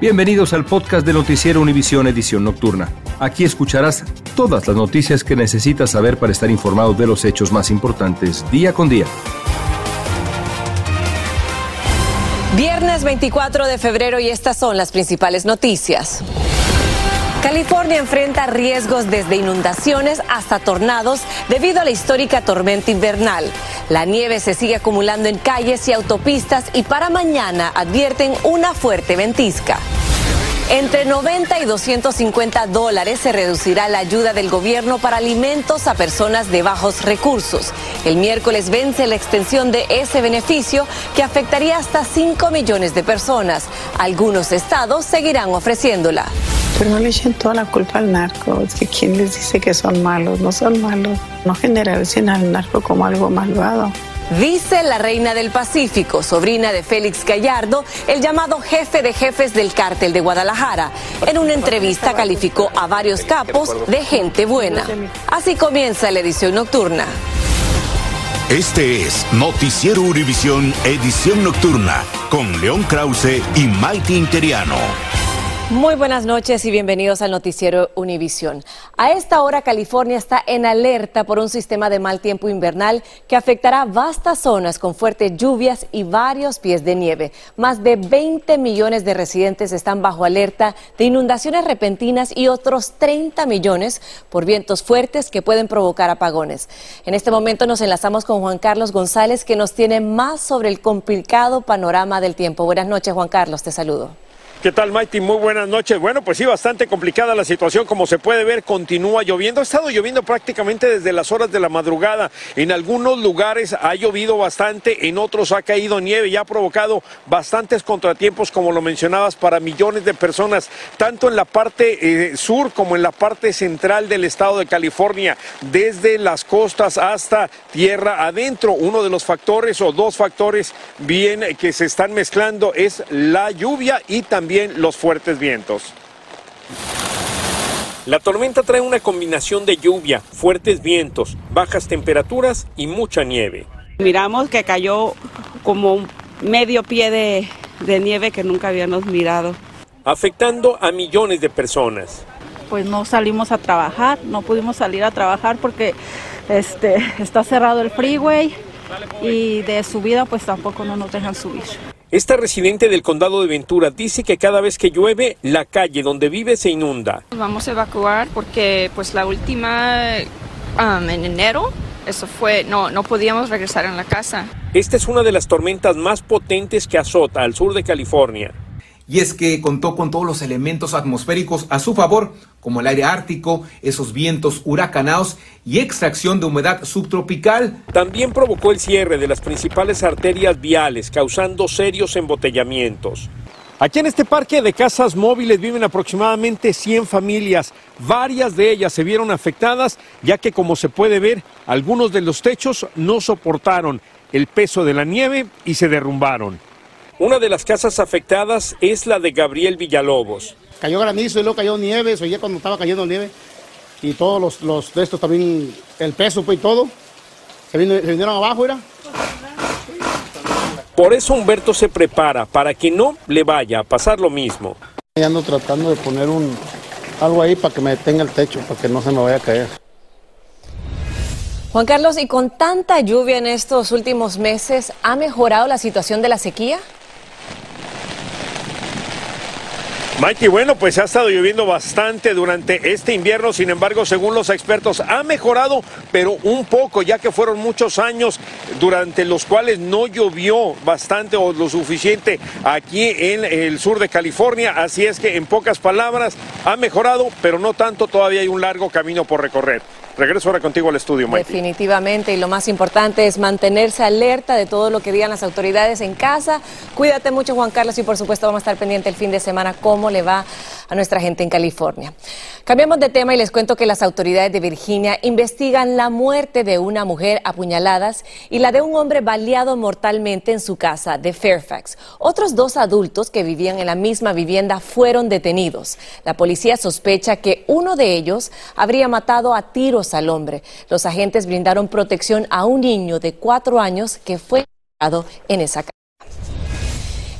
Bienvenidos al podcast de Noticiero Univisión Edición Nocturna. Aquí escucharás todas las noticias que necesitas saber para estar informado de los hechos más importantes día con día. Viernes 24 de febrero y estas son las principales noticias. California enfrenta riesgos desde inundaciones hasta tornados debido a la histórica tormenta invernal. La nieve se sigue acumulando en calles y autopistas y para mañana advierten una fuerte ventisca. Entre 90 y 250 dólares se reducirá la ayuda del gobierno para alimentos a personas de bajos recursos. El miércoles vence la extensión de ese beneficio que afectaría hasta 5 millones de personas. Algunos estados seguirán ofreciéndola. Pero no le echen toda la culpa al narco. Es que quién les dice que son malos, no son malos. No generalicen al narco como algo malvado. Dice la reina del Pacífico, sobrina de Félix Gallardo, el llamado jefe de jefes del cártel de Guadalajara. En una entrevista calificó a varios capos de gente buena. Así comienza la edición nocturna. Este es Noticiero Univisión Edición Nocturna con León Krause y Maite Interiano. Muy buenas noches y bienvenidos al noticiero Univisión. A esta hora California está en alerta por un sistema de mal tiempo invernal que afectará vastas zonas con fuertes lluvias y varios pies de nieve. Más de 20 millones de residentes están bajo alerta de inundaciones repentinas y otros 30 millones por vientos fuertes que pueden provocar apagones. En este momento nos enlazamos con Juan Carlos González que nos tiene más sobre el complicado panorama del tiempo. Buenas noches Juan Carlos, te saludo. ¿Qué tal, Mighty? Muy buenas noches. Bueno, pues sí, bastante complicada la situación. Como se puede ver, continúa lloviendo. Ha estado lloviendo prácticamente desde las horas de la madrugada. En algunos lugares ha llovido bastante, en otros ha caído nieve y ha provocado bastantes contratiempos, como lo mencionabas, para millones de personas, tanto en la parte eh, sur como en la parte central del estado de California, desde las costas hasta tierra adentro. Uno de los factores o dos factores bien que se están mezclando es la lluvia y también los fuertes vientos. La tormenta trae una combinación de lluvia, fuertes vientos, bajas temperaturas y mucha nieve. Miramos que cayó como medio pie de, de nieve que nunca habíamos mirado. Afectando a millones de personas. Pues no salimos a trabajar, no pudimos salir a trabajar porque este, está cerrado el freeway y de subida pues tampoco no nos dejan subir. Esta residente del condado de Ventura dice que cada vez que llueve, la calle donde vive se inunda. Vamos a evacuar porque pues la última um, en enero, eso fue, no, no podíamos regresar en la casa. Esta es una de las tormentas más potentes que azota al sur de California y es que contó con todos los elementos atmosféricos a su favor, como el aire ártico, esos vientos huracanados y extracción de humedad subtropical. También provocó el cierre de las principales arterias viales, causando serios embotellamientos. Aquí en este parque de casas móviles viven aproximadamente 100 familias. Varias de ellas se vieron afectadas, ya que como se puede ver, algunos de los techos no soportaron el peso de la nieve y se derrumbaron. Una de las casas afectadas es la de Gabriel Villalobos. Cayó granizo y luego cayó nieve, se oía cuando estaba cayendo nieve. Y todos los, los de estos también, el peso pues, y todo, se, vinieron abajo, ¿era? Por eso Humberto se prepara para que no le vaya a pasar lo mismo. Ando tratando de poner un, algo ahí para que me detenga el techo, para que no se me vaya a caer. Juan Carlos, ¿y con tanta lluvia en estos últimos meses, ha mejorado la situación de la sequía? Mikey, bueno, pues ha estado lloviendo bastante durante este invierno, sin embargo, según los expertos, ha mejorado, pero un poco, ya que fueron muchos años durante los cuales no llovió bastante o lo suficiente aquí en el sur de California, así es que en pocas palabras, ha mejorado, pero no tanto, todavía hay un largo camino por recorrer. Regreso ahora contigo al estudio, Mike. Definitivamente, y lo más importante es mantenerse alerta de todo lo que digan las autoridades en casa. Cuídate mucho, Juan Carlos, y por supuesto vamos a estar pendiente el fin de semana cómo le va a nuestra gente en California. Cambiamos de tema y les cuento que las autoridades de Virginia investigan la muerte de una mujer apuñaladas y la de un hombre baleado mortalmente en su casa de Fairfax. Otros dos adultos que vivían en la misma vivienda fueron detenidos. La policía sospecha que uno de ellos habría matado a tiros al hombre. Los agentes brindaron protección a un niño de cuatro años que fue en esa casa.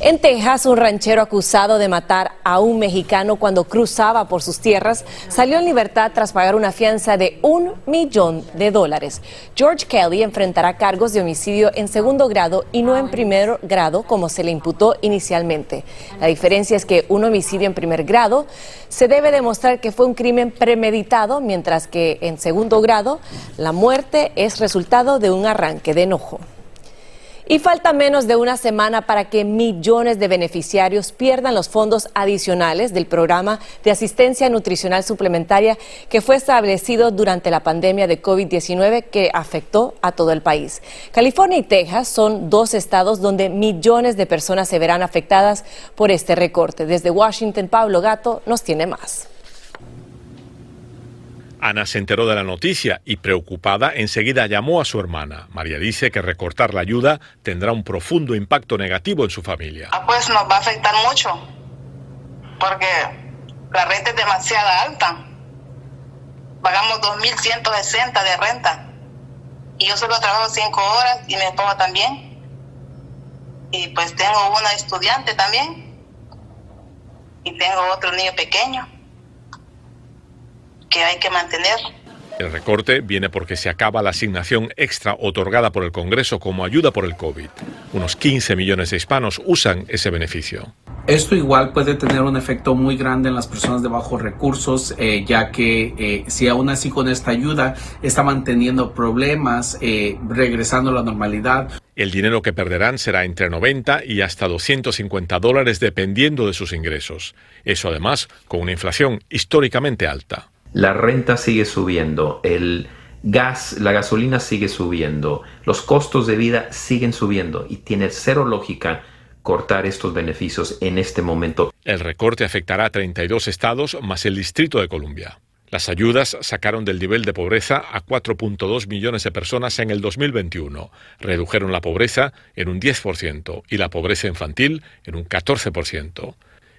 En Texas, un ranchero acusado de matar a un mexicano cuando cruzaba por sus tierras salió en libertad tras pagar una fianza de un millón de dólares. George Kelly enfrentará cargos de homicidio en segundo grado y no en primer grado como se le imputó inicialmente. La diferencia es que un homicidio en primer grado se debe demostrar que fue un crimen premeditado, mientras que en segundo grado la muerte es resultado de un arranque de enojo. Y falta menos de una semana para que millones de beneficiarios pierdan los fondos adicionales del programa de asistencia nutricional suplementaria que fue establecido durante la pandemia de COVID-19 que afectó a todo el país. California y Texas son dos estados donde millones de personas se verán afectadas por este recorte. Desde Washington, Pablo Gato nos tiene más. Ana se enteró de la noticia y preocupada enseguida llamó a su hermana. María dice que recortar la ayuda tendrá un profundo impacto negativo en su familia. Ah, pues nos va a afectar mucho porque la renta es demasiado alta. Pagamos 2.160 de renta y yo solo trabajo cinco horas y mi esposa también. Y pues tengo una estudiante también y tengo otro niño pequeño que hay que mantener. El recorte viene porque se acaba la asignación extra otorgada por el Congreso como ayuda por el COVID. Unos 15 millones de hispanos usan ese beneficio. Esto igual puede tener un efecto muy grande en las personas de bajos recursos, eh, ya que eh, si aún así con esta ayuda está manteniendo problemas, eh, regresando a la normalidad. El dinero que perderán será entre 90 y hasta 250 dólares dependiendo de sus ingresos. Eso además con una inflación históricamente alta la renta sigue subiendo, el gas, la gasolina sigue subiendo, los costos de vida siguen subiendo y tiene cero lógica cortar estos beneficios en este momento. El recorte afectará a 32 estados más el Distrito de Columbia. Las ayudas sacaron del nivel de pobreza a 4.2 millones de personas en el 2021, redujeron la pobreza en un 10% y la pobreza infantil en un 14%.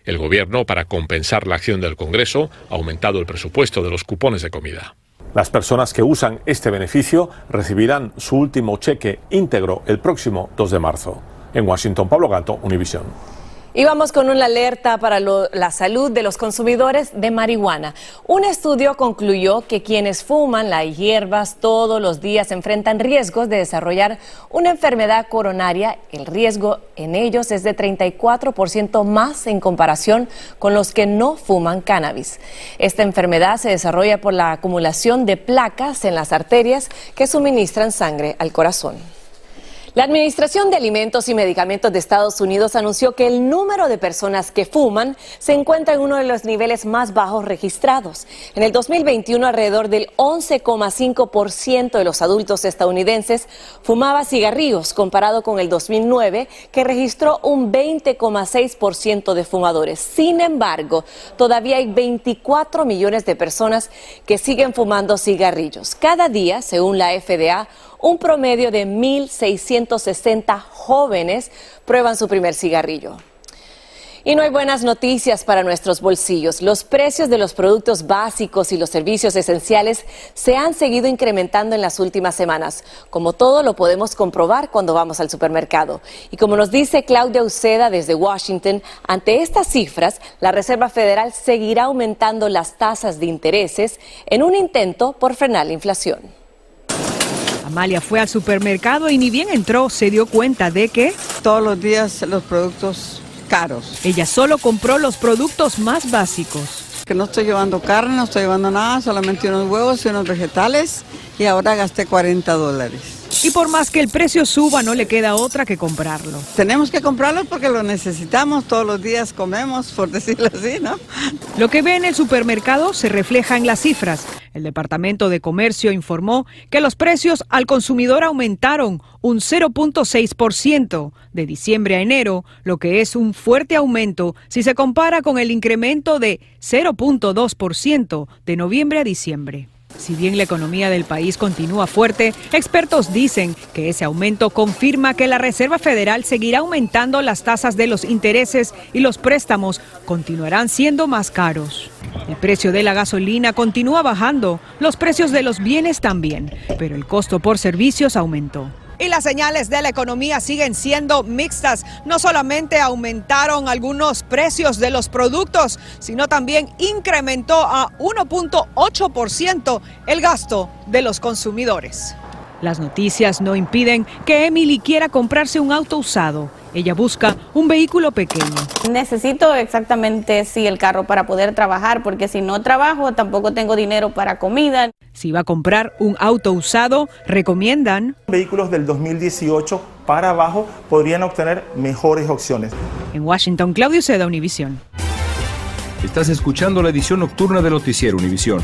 El gobierno, para compensar la acción del Congreso, ha aumentado el presupuesto de los cupones de comida. Las personas que usan este beneficio recibirán su último cheque íntegro el próximo 2 de marzo. En Washington, Pablo Gato, Univisión. Y vamos con una alerta para la salud de los consumidores de marihuana. Un estudio concluyó que quienes fuman las hierbas todos los días enfrentan riesgos de desarrollar una enfermedad coronaria. El riesgo en ellos es de 34% más en comparación con los que no fuman cannabis. Esta enfermedad se desarrolla por la acumulación de placas en las arterias que suministran sangre al corazón. La Administración de Alimentos y Medicamentos de Estados Unidos anunció que el número de personas que fuman se encuentra en uno de los niveles más bajos registrados. En el 2021, alrededor del 11,5% de los adultos estadounidenses fumaba cigarrillos, comparado con el 2009, que registró un 20,6% de fumadores. Sin embargo, todavía hay 24 millones de personas que siguen fumando cigarrillos. Cada día, según la FDA, un promedio de 1.660 jóvenes prueban su primer cigarrillo. Y no hay buenas noticias para nuestros bolsillos. Los precios de los productos básicos y los servicios esenciales se han seguido incrementando en las últimas semanas. Como todo lo podemos comprobar cuando vamos al supermercado. Y como nos dice Claudia Uceda desde Washington, ante estas cifras, la Reserva Federal seguirá aumentando las tasas de intereses en un intento por frenar la inflación. Amalia fue al supermercado y ni bien entró se dio cuenta de que todos los días los productos caros. Ella solo compró los productos más básicos. Que no estoy llevando carne, no estoy llevando nada, solamente unos huevos y unos vegetales y ahora gasté 40 dólares. Y por más que el precio suba, no le queda otra que comprarlo. Tenemos que comprarlo porque lo necesitamos, todos los días comemos, por decirlo así, ¿no? Lo que ve en el supermercado se refleja en las cifras. El Departamento de Comercio informó que los precios al consumidor aumentaron un 0.6% de diciembre a enero, lo que es un fuerte aumento si se compara con el incremento de 0.2% de noviembre a diciembre. Si bien la economía del país continúa fuerte, expertos dicen que ese aumento confirma que la Reserva Federal seguirá aumentando las tasas de los intereses y los préstamos continuarán siendo más caros. El precio de la gasolina continúa bajando, los precios de los bienes también, pero el costo por servicios aumentó. Y las señales de la economía siguen siendo mixtas. No solamente aumentaron algunos precios de los productos, sino también incrementó a 1.8% el gasto de los consumidores. Las noticias no impiden que Emily quiera comprarse un auto usado. Ella busca un vehículo pequeño. Necesito exactamente sí el carro para poder trabajar, porque si no trabajo tampoco tengo dinero para comida. Si va a comprar un auto usado, recomiendan vehículos del 2018 para abajo podrían obtener mejores opciones. En Washington, Claudio Seda, Univisión. Estás escuchando la edición nocturna de Noticiero Univisión.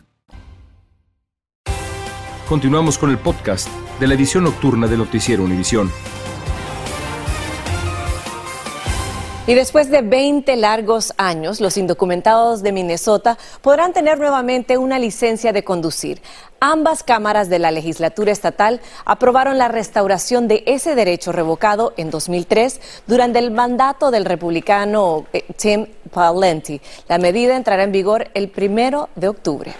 Continuamos con el podcast de la edición nocturna de Noticiero Univisión. Y después de 20 largos años, los indocumentados de Minnesota podrán tener nuevamente una licencia de conducir. Ambas cámaras de la legislatura estatal aprobaron la restauración de ese derecho revocado en 2003 durante el mandato del republicano eh, Tim Pawlenty. La medida entrará en vigor el primero de octubre.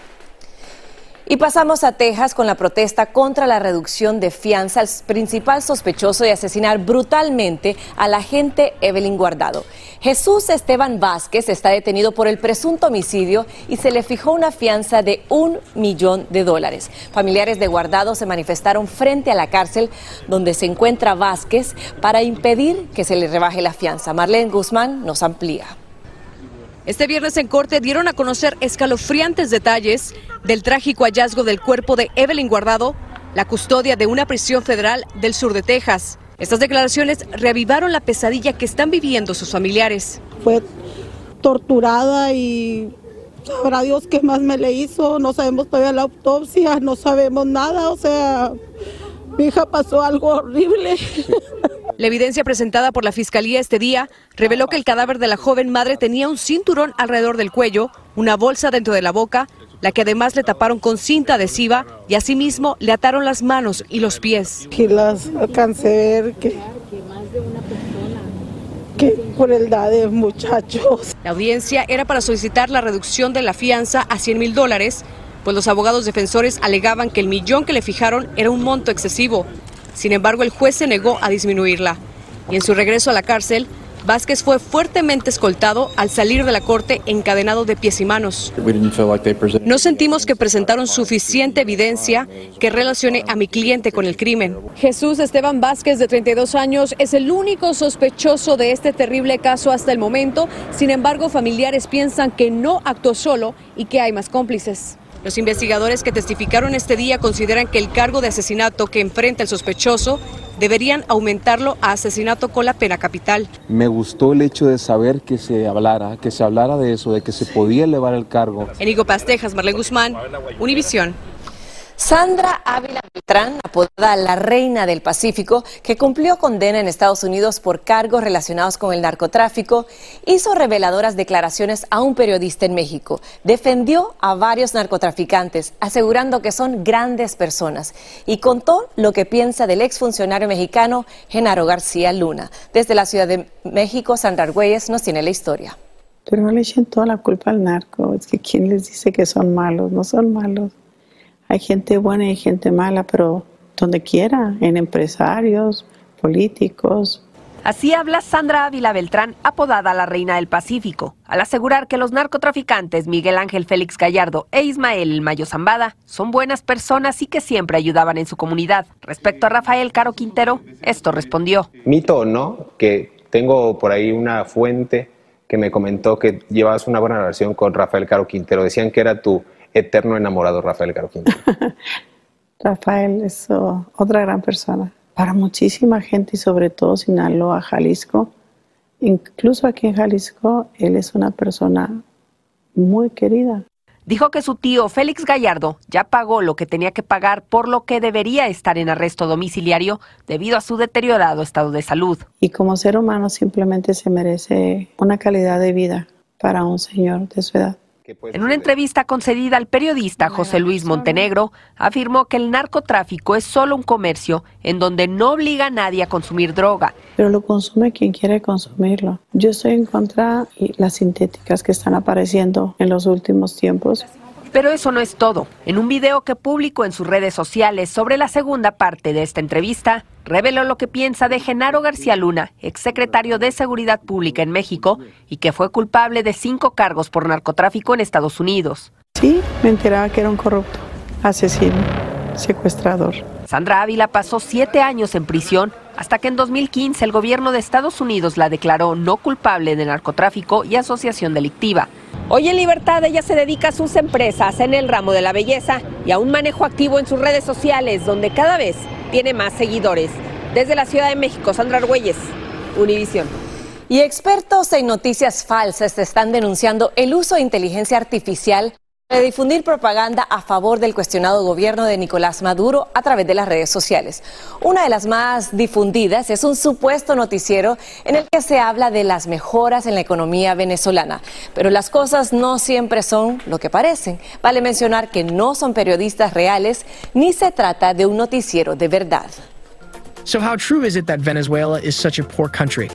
Y pasamos a Texas con la protesta contra la reducción de fianza al principal sospechoso de asesinar brutalmente a la agente Evelyn Guardado. Jesús Esteban Vázquez está detenido por el presunto homicidio y se le fijó una fianza de un millón de dólares. Familiares de Guardado se manifestaron frente a la cárcel donde se encuentra Vázquez para impedir que se le rebaje la fianza. Marlene Guzmán nos amplía. Este viernes en corte dieron a conocer escalofriantes detalles del trágico hallazgo del cuerpo de Evelyn Guardado, la custodia de una prisión federal del sur de Texas. Estas declaraciones reavivaron la pesadilla que están viviendo sus familiares. Fue torturada y sabrá Dios qué más me le hizo. No sabemos todavía la autopsia, no sabemos nada. O sea, mi hija pasó algo horrible. La evidencia presentada por la Fiscalía este día reveló que el cadáver de la joven madre tenía un cinturón alrededor del cuello, una bolsa dentro de la boca, la que además le taparon con cinta adhesiva y asimismo le ataron las manos y los pies. Y las alcancé a ver que, que crueldad de muchachos. La audiencia era para solicitar la reducción de la fianza a 100 mil dólares, pues los abogados defensores alegaban que el millón que le fijaron era un monto excesivo. Sin embargo, el juez se negó a disminuirla. Y en su regreso a la cárcel, Vázquez fue fuertemente escoltado al salir de la corte encadenado de pies y manos. No sentimos que presentaron suficiente evidencia que relacione a mi cliente con el crimen. Jesús Esteban Vázquez, de 32 años, es el único sospechoso de este terrible caso hasta el momento. Sin embargo, familiares piensan que no actuó solo y que hay más cómplices. Los investigadores que testificaron este día consideran que el cargo de asesinato que enfrenta el sospechoso deberían aumentarlo a asesinato con la pena capital. Me gustó el hecho de saber que se hablara, que se hablara de eso, de que se podía elevar el cargo. Enigo Pastejas, Marlene Guzmán, Univisión. Sandra Ávila Beltrán, apodada la Reina del Pacífico, que cumplió condena en Estados Unidos por cargos relacionados con el narcotráfico, hizo reveladoras declaraciones a un periodista en México. Defendió a varios narcotraficantes, asegurando que son grandes personas, y contó lo que piensa del exfuncionario mexicano Genaro García Luna. Desde la Ciudad de México, Sandra Argüelles nos tiene la historia. Pero no le echen toda la culpa al narco, es que ¿quién les dice que son malos? No son malos hay gente buena y hay gente mala, pero donde quiera, en empresarios, políticos. Así habla Sandra Ávila Beltrán, apodada la Reina del Pacífico, al asegurar que los narcotraficantes Miguel Ángel Félix Gallardo e Ismael Mayo Zambada son buenas personas y que siempre ayudaban en su comunidad. Respecto a Rafael Caro Quintero, esto respondió. Mito o no, que tengo por ahí una fuente que me comentó que llevas una buena relación con Rafael Caro Quintero. Decían que era tu eterno enamorado Rafael Caro Rafael es oh, otra gran persona. Para muchísima gente y sobre todo Sinaloa, Jalisco, incluso aquí en Jalisco, él es una persona muy querida. Dijo que su tío Félix Gallardo ya pagó lo que tenía que pagar por lo que debería estar en arresto domiciliario debido a su deteriorado estado de salud. Y como ser humano simplemente se merece una calidad de vida para un señor de su edad. En una entrevista concedida al periodista José Luis Montenegro, afirmó que el narcotráfico es solo un comercio en donde no obliga a nadie a consumir droga. Pero lo consume quien quiere consumirlo. Yo estoy en contra de las sintéticas que están apareciendo en los últimos tiempos. Pero eso no es todo. En un video que publicó en sus redes sociales sobre la segunda parte de esta entrevista, reveló lo que piensa de Genaro García Luna, exsecretario de Seguridad Pública en México y que fue culpable de cinco cargos por narcotráfico en Estados Unidos. Sí, me enteraba que era un corrupto, asesino, secuestrador. Sandra Ávila pasó siete años en prisión hasta que en 2015 el gobierno de Estados Unidos la declaró no culpable de narcotráfico y asociación delictiva. Hoy en libertad ella se dedica a sus empresas en el ramo de la belleza y a un manejo activo en sus redes sociales donde cada vez tiene más seguidores. Desde la Ciudad de México, Sandra Argüelles, Univisión. Y expertos en noticias falsas están denunciando el uso de inteligencia artificial de difundir propaganda a favor del cuestionado gobierno de Nicolás Maduro a través de las redes sociales. Una de las más difundidas es un supuesto noticiero en el que se habla de las mejoras en la economía venezolana. Pero las cosas no siempre son lo que parecen. Vale mencionar que no son periodistas reales ni se trata de un noticiero de verdad. So how true is it that Venezuela is such a poor country?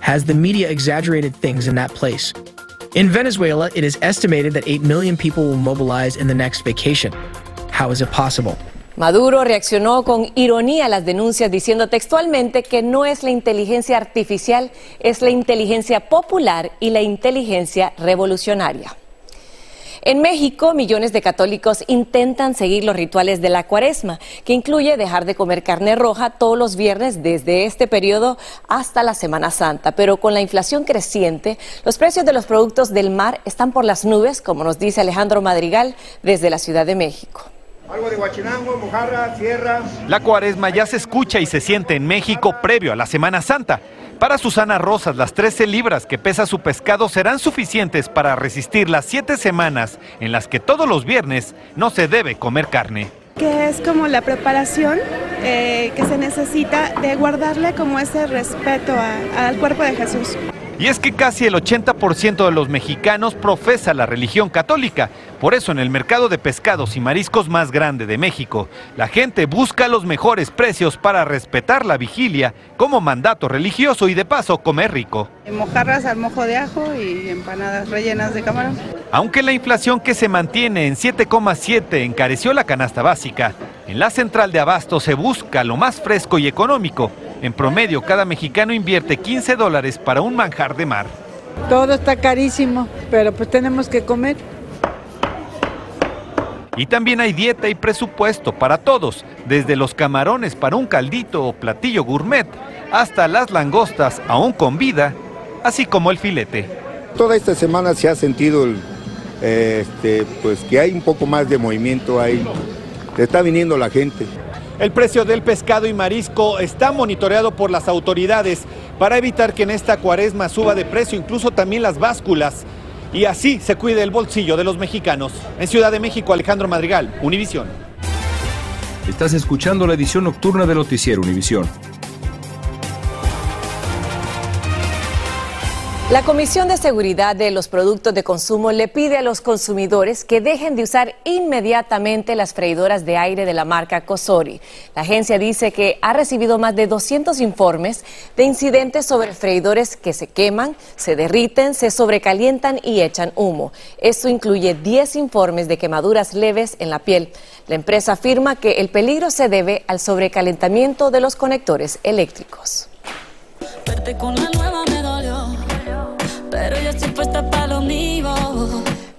Has the media exaggerated things in that place? In Venezuela, it is estimated that 8 million people will mobilize in the next vacation. How is it possible? Maduro reaccionó con ironía a las denuncias diciendo textualmente que no es la inteligencia artificial, es la inteligencia popular y la inteligencia revolucionaria. En México, millones de católicos intentan seguir los rituales de la cuaresma, que incluye dejar de comer carne roja todos los viernes desde este periodo hasta la Semana Santa. Pero con la inflación creciente, los precios de los productos del mar están por las nubes, como nos dice Alejandro Madrigal desde la Ciudad de México. Algo de guachinango, mojarra, sierra. La cuaresma ya se escucha y se siente en México previo a la Semana Santa. Para Susana Rosas, las 13 libras que pesa su pescado serán suficientes para resistir las 7 semanas en las que todos los viernes no se debe comer carne. Que es como la preparación eh, que se necesita de guardarle como ese respeto al cuerpo de Jesús. Y es que casi el 80% de los mexicanos profesa la religión católica. Por eso en el mercado de pescados y mariscos más grande de México, la gente busca los mejores precios para respetar la vigilia como mandato religioso y de paso comer rico. Mojarras al mojo de ajo y empanadas rellenas de camarón. Aunque la inflación que se mantiene en 7,7 encareció la canasta básica, en la central de abasto se busca lo más fresco y económico en promedio, cada mexicano invierte 15 dólares para un manjar de mar. Todo está carísimo, pero pues tenemos que comer. Y también hay dieta y presupuesto para todos, desde los camarones para un caldito o platillo gourmet, hasta las langostas aún con vida, así como el filete. Toda esta semana se ha sentido este, pues que hay un poco más de movimiento ahí. Está viniendo la gente. El precio del pescado y marisco está monitoreado por las autoridades para evitar que en esta cuaresma suba de precio incluso también las básculas y así se cuide el bolsillo de los mexicanos. En Ciudad de México, Alejandro Madrigal, Univisión. Estás escuchando la edición nocturna de Noticiero Univisión. La Comisión de Seguridad de los Productos de Consumo le pide a los consumidores que dejen de usar inmediatamente las freidoras de aire de la marca Cosori. La agencia dice que ha recibido más de 200 informes de incidentes sobre freidores que se queman, se derriten, se sobrecalientan y echan humo. Esto incluye 10 informes de quemaduras leves en la piel. La empresa afirma que el peligro se debe al sobrecalentamiento de los conectores eléctricos. Pero yo estoy puesta para lo mío.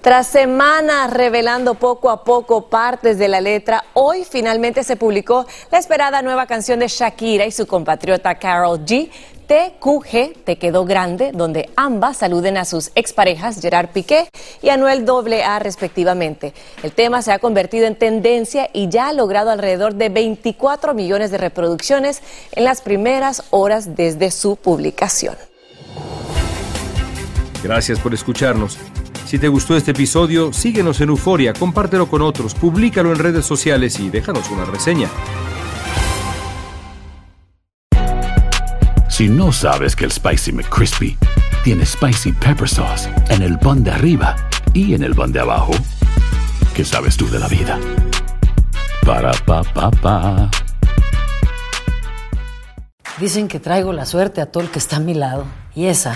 Tras semanas revelando poco a poco partes de la letra, hoy finalmente se publicó la esperada nueva canción de Shakira y su compatriota Carol G. TQG, Te Quedó Grande, donde ambas saluden a sus exparejas Gerard Piqué y Anuel AA respectivamente. El tema se ha convertido en tendencia y ya ha logrado alrededor de 24 millones de reproducciones en las primeras horas desde su publicación. Gracias por escucharnos. Si te gustó este episodio, síguenos en Euforia, compártelo con otros, públicalo en redes sociales y déjanos una reseña. Si no sabes que el Spicy McCrispy tiene Spicy Pepper Sauce en el pan de arriba y en el pan de abajo, ¿qué sabes tú de la vida? Para, pa, pa, pa. Dicen que traigo la suerte a todo el que está a mi lado. Y esa